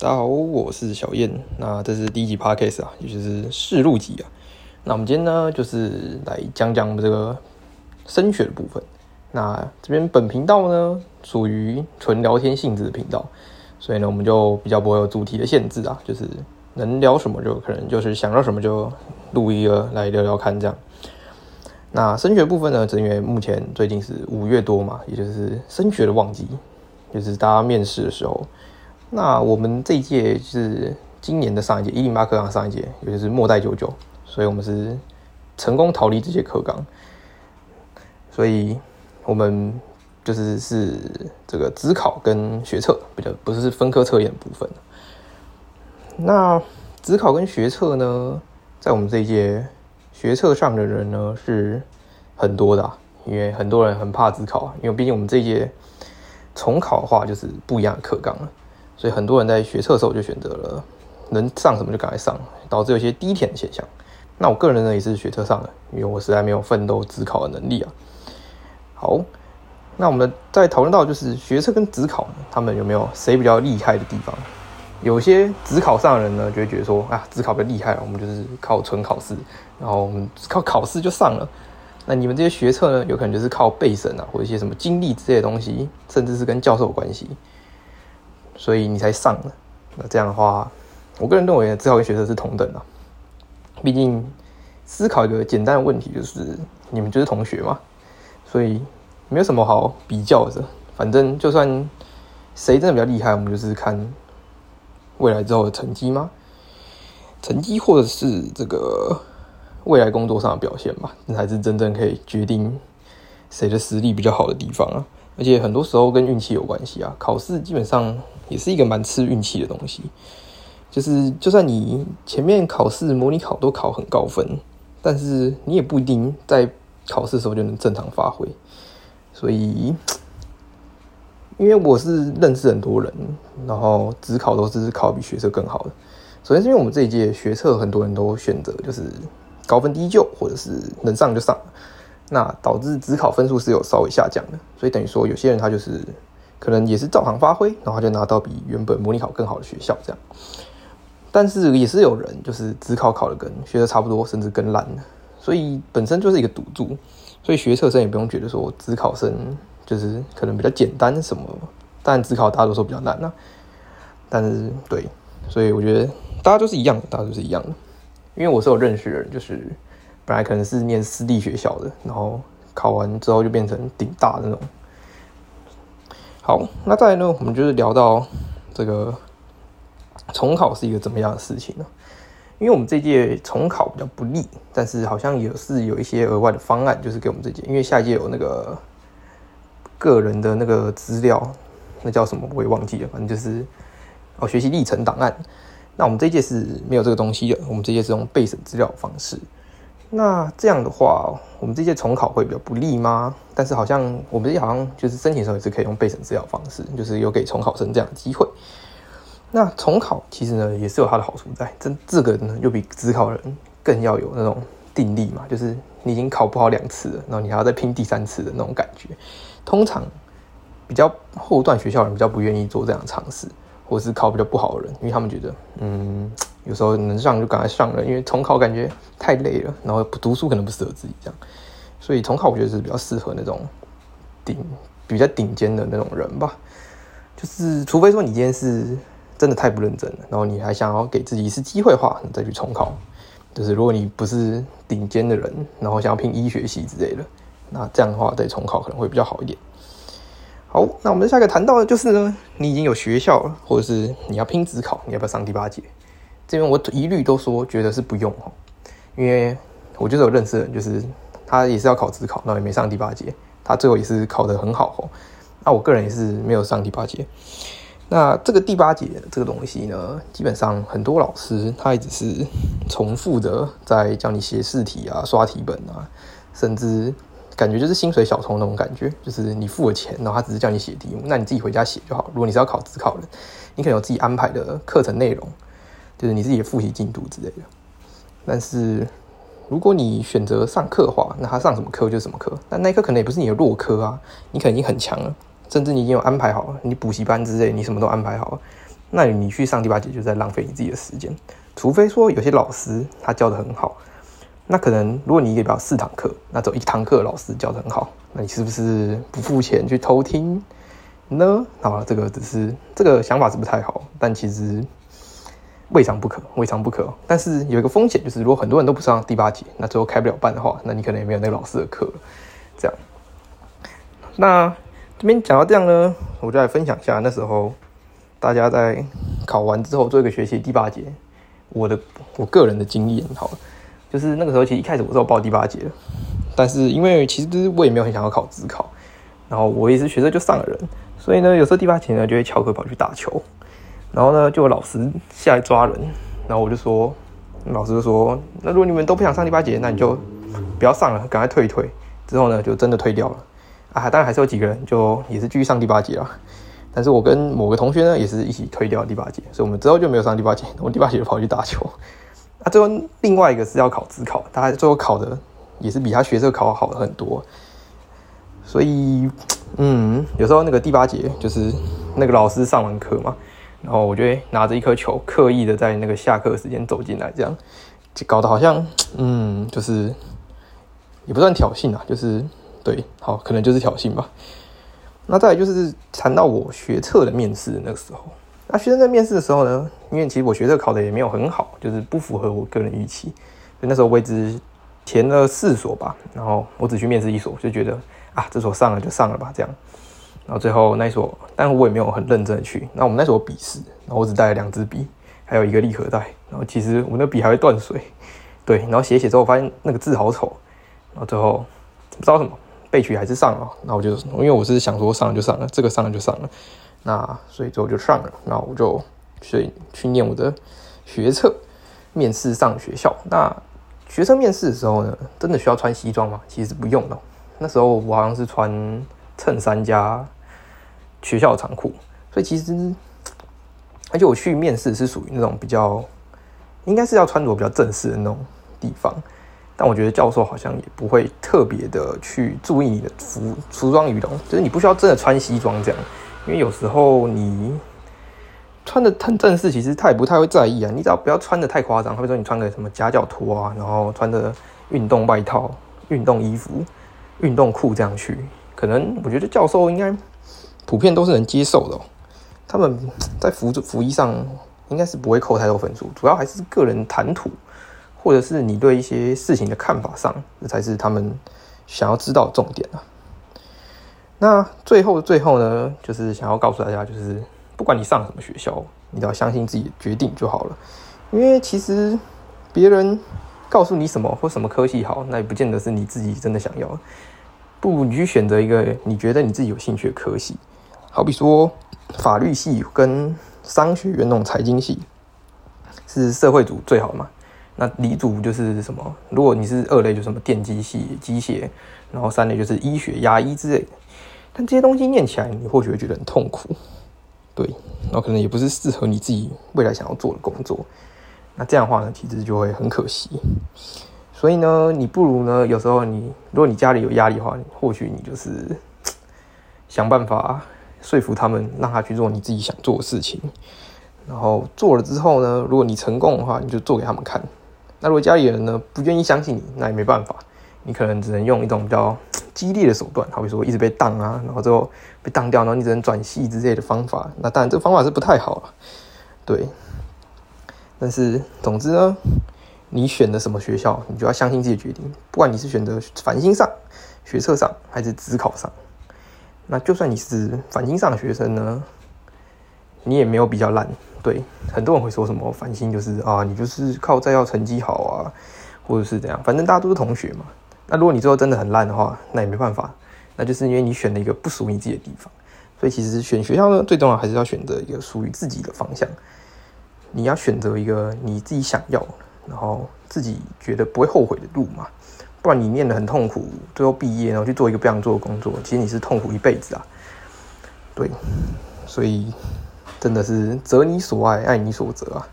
大家好，我是小燕。那这是第一集 podcast 啊，也就是试录集啊。那我们今天呢，就是来讲讲我们这个升学的部分。那这边本频道呢，属于纯聊天性质的频道，所以呢，我们就比较不会有主题的限制啊，就是能聊什么就可能就是想到什么就录一个来聊聊看这样。那升学部分呢，正因为目前最近是五月多嘛，也就是升学的旺季，就是大家面试的时候。那我们这一届是今年的上一届一零八课纲上一届，也就是末代九九，所以我们是成功逃离这些课纲，所以我们就是是这个职考跟学测比较不是分科测验部分。那职考跟学测呢，在我们这一届学测上的人呢是很多的，因为很多人很怕职考，因为毕竟我们这一届重考的话就是不一样的课纲了。所以很多人在学测的时候就选择了能上什么就赶快上，导致有些低填的现象。那我个人呢也是学车上的，因为我实在没有奋斗自考的能力啊。好，那我们在讨论到就是学车跟职考，他们有没有谁比较厉害的地方？有些职考上的人呢就会觉得说啊，职考比较厉害，我们就是靠纯考试，然后我们靠考试就上了。那你们这些学测呢，有可能就是靠背审啊，或者一些什么经历之类的东西，甚至是跟教授有关系。所以你才上了，那这样的话，我个人认为，自考跟学测是同等的。毕竟思考一个简单的问题，就是你们就是同学嘛，所以没有什么好比较的。反正就算谁真的比较厉害，我们就是看未来之后的成绩吗？成绩或者是这个未来工作上的表现吧，那才是真正可以决定谁的实力比较好的地方啊。而且很多时候跟运气有关系啊，考试基本上。也是一个蛮吃运气的东西，就是就算你前面考试模拟考都考很高分，但是你也不一定在考试的时候就能正常发挥。所以，因为我是认识很多人，然后只考都是考比学测更好的。首先是因为我们这一届学测很多人都选择就是高分低就，或者是能上就上，那导致只考分数是有稍微下降的。所以等于说有些人他就是。可能也是照常发挥，然后就拿到比原本模拟考更好的学校这样。但是也是有人就是只考考的跟学的差不多，甚至更烂的，所以本身就是一个赌注。所以学测生也不用觉得说只考生就是可能比较简单什么，但只考大多数比较难啊。但是对，所以我觉得大家都是一样，大家都是一样的。因为我是有认识的人，就是本来可能是念私立学校的，然后考完之后就变成顶大那种。好，那再来呢？我们就是聊到这个重考是一个怎么样的事情呢？因为我们这届重考比较不利，但是好像也是有一些额外的方案，就是给我们这届，因为下一届有那个个人的那个资料，那叫什么我也忘记了，反正就是哦学习历程档案。那我们这届是没有这个东西的，我们这届是用备审资料方式。那这样的话，我们这些重考会比较不利吗？但是好像我们这些好像就是申请的时候也是可以用备审资料方式，就是有给重考生这样的机会。那重考其实呢也是有它的好处在，这这个呢又比只考人更要有那种定力嘛，就是你已经考不好两次了，然后你还要再拼第三次的那种感觉。通常比较后段学校人比较不愿意做这样的尝试，或是考比较不好的人，因为他们觉得嗯。有时候能上就赶快上了，因为重考感觉太累了，然后不读书可能不适合自己这样，所以重考我觉得是比较适合那种顶比较顶尖的那种人吧。就是除非说你今天是真的太不认真了，然后你还想要给自己一次机会的话，你再去重考。就是如果你不是顶尖的人，然后想要拼医学系之类的，那这样的话再重考可能会比较好一点。好，那我们下一个谈到的就是呢，你已经有学校了，或者是你要拼职考，你要不要上第八节？这边我一律都说觉得是不用哦，因为我就是有认识人，就是他也是要考职考，那也没上第八节，他最后也是考得很好哦。那我个人也是没有上第八节。那这个第八节这个东西呢，基本上很多老师他也只是重复的在教你写试题啊、刷题本啊，甚至感觉就是薪水小偷那种感觉，就是你付了钱，然后他只是叫你写题目，那你自己回家写就好。如果你是要考职考的，你可能有自己安排的课程内容。就是你自己的复习进度之类的，但是如果你选择上课的话，那他上什么课就什么课，那那一科可能也不是你的弱科啊，你可能已经很强了，甚至你已经有安排好了，你补习班之类，你什么都安排好了，那你去上第八节就在浪费你自己的时间。除非说有些老师他教的很好，那可能如果你一个表四堂课，那走一堂课老师教的很好，那你是不是不付钱去偷听呢？啊，这个只是这个想法是不太好，但其实未尝不可，未尝不可。但是有一个风险就是，如果很多人都不上第八节，那最后开不了班的话，那你可能也没有那个老师的课。这样，那这边讲到这样呢，我就来分享一下那时候大家在考完之后做一个学习第八节。我的我个人的经验，好，就是那个时候其实一开始我是要报第八节的，但是因为其实我也没有很想要考自考，然后我也是学生就上了人，所以呢，有时候第八节呢就会翘课跑去打球，然后呢就有老师下来抓人，然后我就说，老师就说，那如果你们都不想上第八节，那你就不要上了，赶快退一退。之后呢就真的退掉了，啊，当然还是有几个人就也是继续上第八节了。但是我跟某个同学呢，也是一起退掉第八节，所以我们之后就没有上第八节。我第八节就跑去打球。啊，最后另外一个是要考自考，他最后考的也是比他学测考好的很多。所以，嗯，有时候那个第八节就是那个老师上完课嘛，然后我就会拿着一颗球，刻意的在那个下课时间走进来，这样。就搞得好像，嗯，就是也不算挑衅啊，就是对，好，可能就是挑衅吧。那再来就是谈到我学测的面试那个时候，那学生在面试的时候呢，因为其实我学测考的也没有很好，就是不符合我个人预期，所以那时候我只填了四所吧，然后我只去面试一所，就觉得啊这所上了就上了吧这样，然后最后那一所，但我也没有很认真的去，那我们那所笔试，然后我只带了两支笔，还有一个立可带，然后其实我那笔还会断水，对，然后写写之后发现那个字好丑，然后最后不知道什么。备取还是上了，那我就因为我是想说上了就上了，这个上了就上了，那所以最后就上了，那我就去去念我的学测面试上学校。那学生面试的时候呢，真的需要穿西装吗？其实不用的。那时候我好像是穿衬衫加学校的长裤，所以其实而且我去面试是属于那种比较应该是要穿着比较正式的那种地方。但我觉得教授好像也不会特别的去注意你的服服装仪容，就是你不需要真的穿西装这样，因为有时候你穿的很正式，其实他也不太会在意啊。你只要不要穿的太夸张，比如说你穿个什么夹脚拖啊，然后穿着运动外套、运动衣服、运动裤这样去，可能我觉得教授应该普遍都是能接受的。他们在服服衣上应该是不会扣太多分数，主要还是个人谈吐。或者是你对一些事情的看法上，这才是他们想要知道的重点啊。那最后最后呢，就是想要告诉大家，就是不管你上什么学校，你都要相信自己的决定就好了。因为其实别人告诉你什么或什么科系好，那也不见得是你自己真的想要。不如你去选择一个你觉得你自己有兴趣的科系，好比说法律系跟商学院那种财经系，是社会组最好嘛。那理组就是什么？如果你是二类，就什么电机系、机械，然后三类就是医学、牙医之类的。但这些东西念起来，你或许会觉得很痛苦，对，然后可能也不是适合你自己未来想要做的工作。那这样的话呢，其实就会很可惜。所以呢，你不如呢，有时候你如果你家里有压力的话，或许你就是想办法说服他们，让他去做你自己想做的事情。然后做了之后呢，如果你成功的话，你就做给他们看。那如果家里人呢不愿意相信你，那也没办法，你可能只能用一种比较 激烈的手段，好比说一直被当啊，然后最后被当掉，然后你只能转系之类的方法。那当然这个方法是不太好了，对。但是总之呢，你选的什么学校，你就要相信自己的决定。不管你是选择繁星上、学测上还是职考上，那就算你是反星上的学生呢，你也没有比较烂。对，很多人会说什么反星就是啊，你就是靠在校成绩好啊，或者是怎样，反正大家都是同学嘛。那如果你最后真的很烂的话，那也没办法，那就是因为你选了一个不属于你自己的地方。所以其实选学校呢，最重要还是要选择一个属于自己的方向。你要选择一个你自己想要，然后自己觉得不会后悔的路嘛。不然你念得很痛苦，最后毕业然后去做一个不想做的工作，其实你是痛苦一辈子啊。对，所以。真的是择你所爱，爱你所择啊！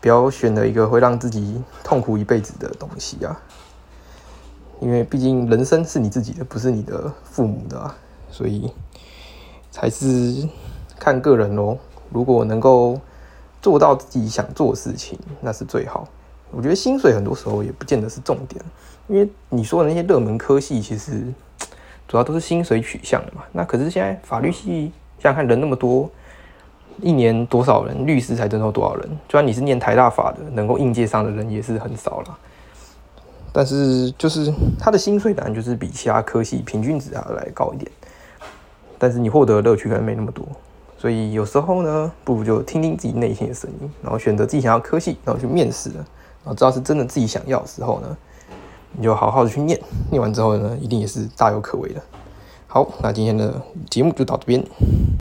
不要选择一个会让自己痛苦一辈子的东西啊！因为毕竟人生是你自己的，不是你的父母的啊，所以才是看个人咯。如果能够做到自己想做的事情，那是最好。我觉得薪水很多时候也不见得是重点，因为你说的那些热门科系，其实主要都是薪水取向的嘛。那可是现在法律系，想想看人那么多，一年多少人律师才征收多少人？就算你是念台大法的，能够应届上的人也是很少了。但是就是他的薪水当然就是比其他科系平均值还要来高一点，但是你获得的乐趣可能没那么多。所以有时候呢，不如就听听自己内心的声音，然后选择自己想要科系，然后去面试了，然后知道是真的自己想要的时候呢，你就好好的去念，念完之后呢，一定也是大有可为的。好，那今天的节目就到这边。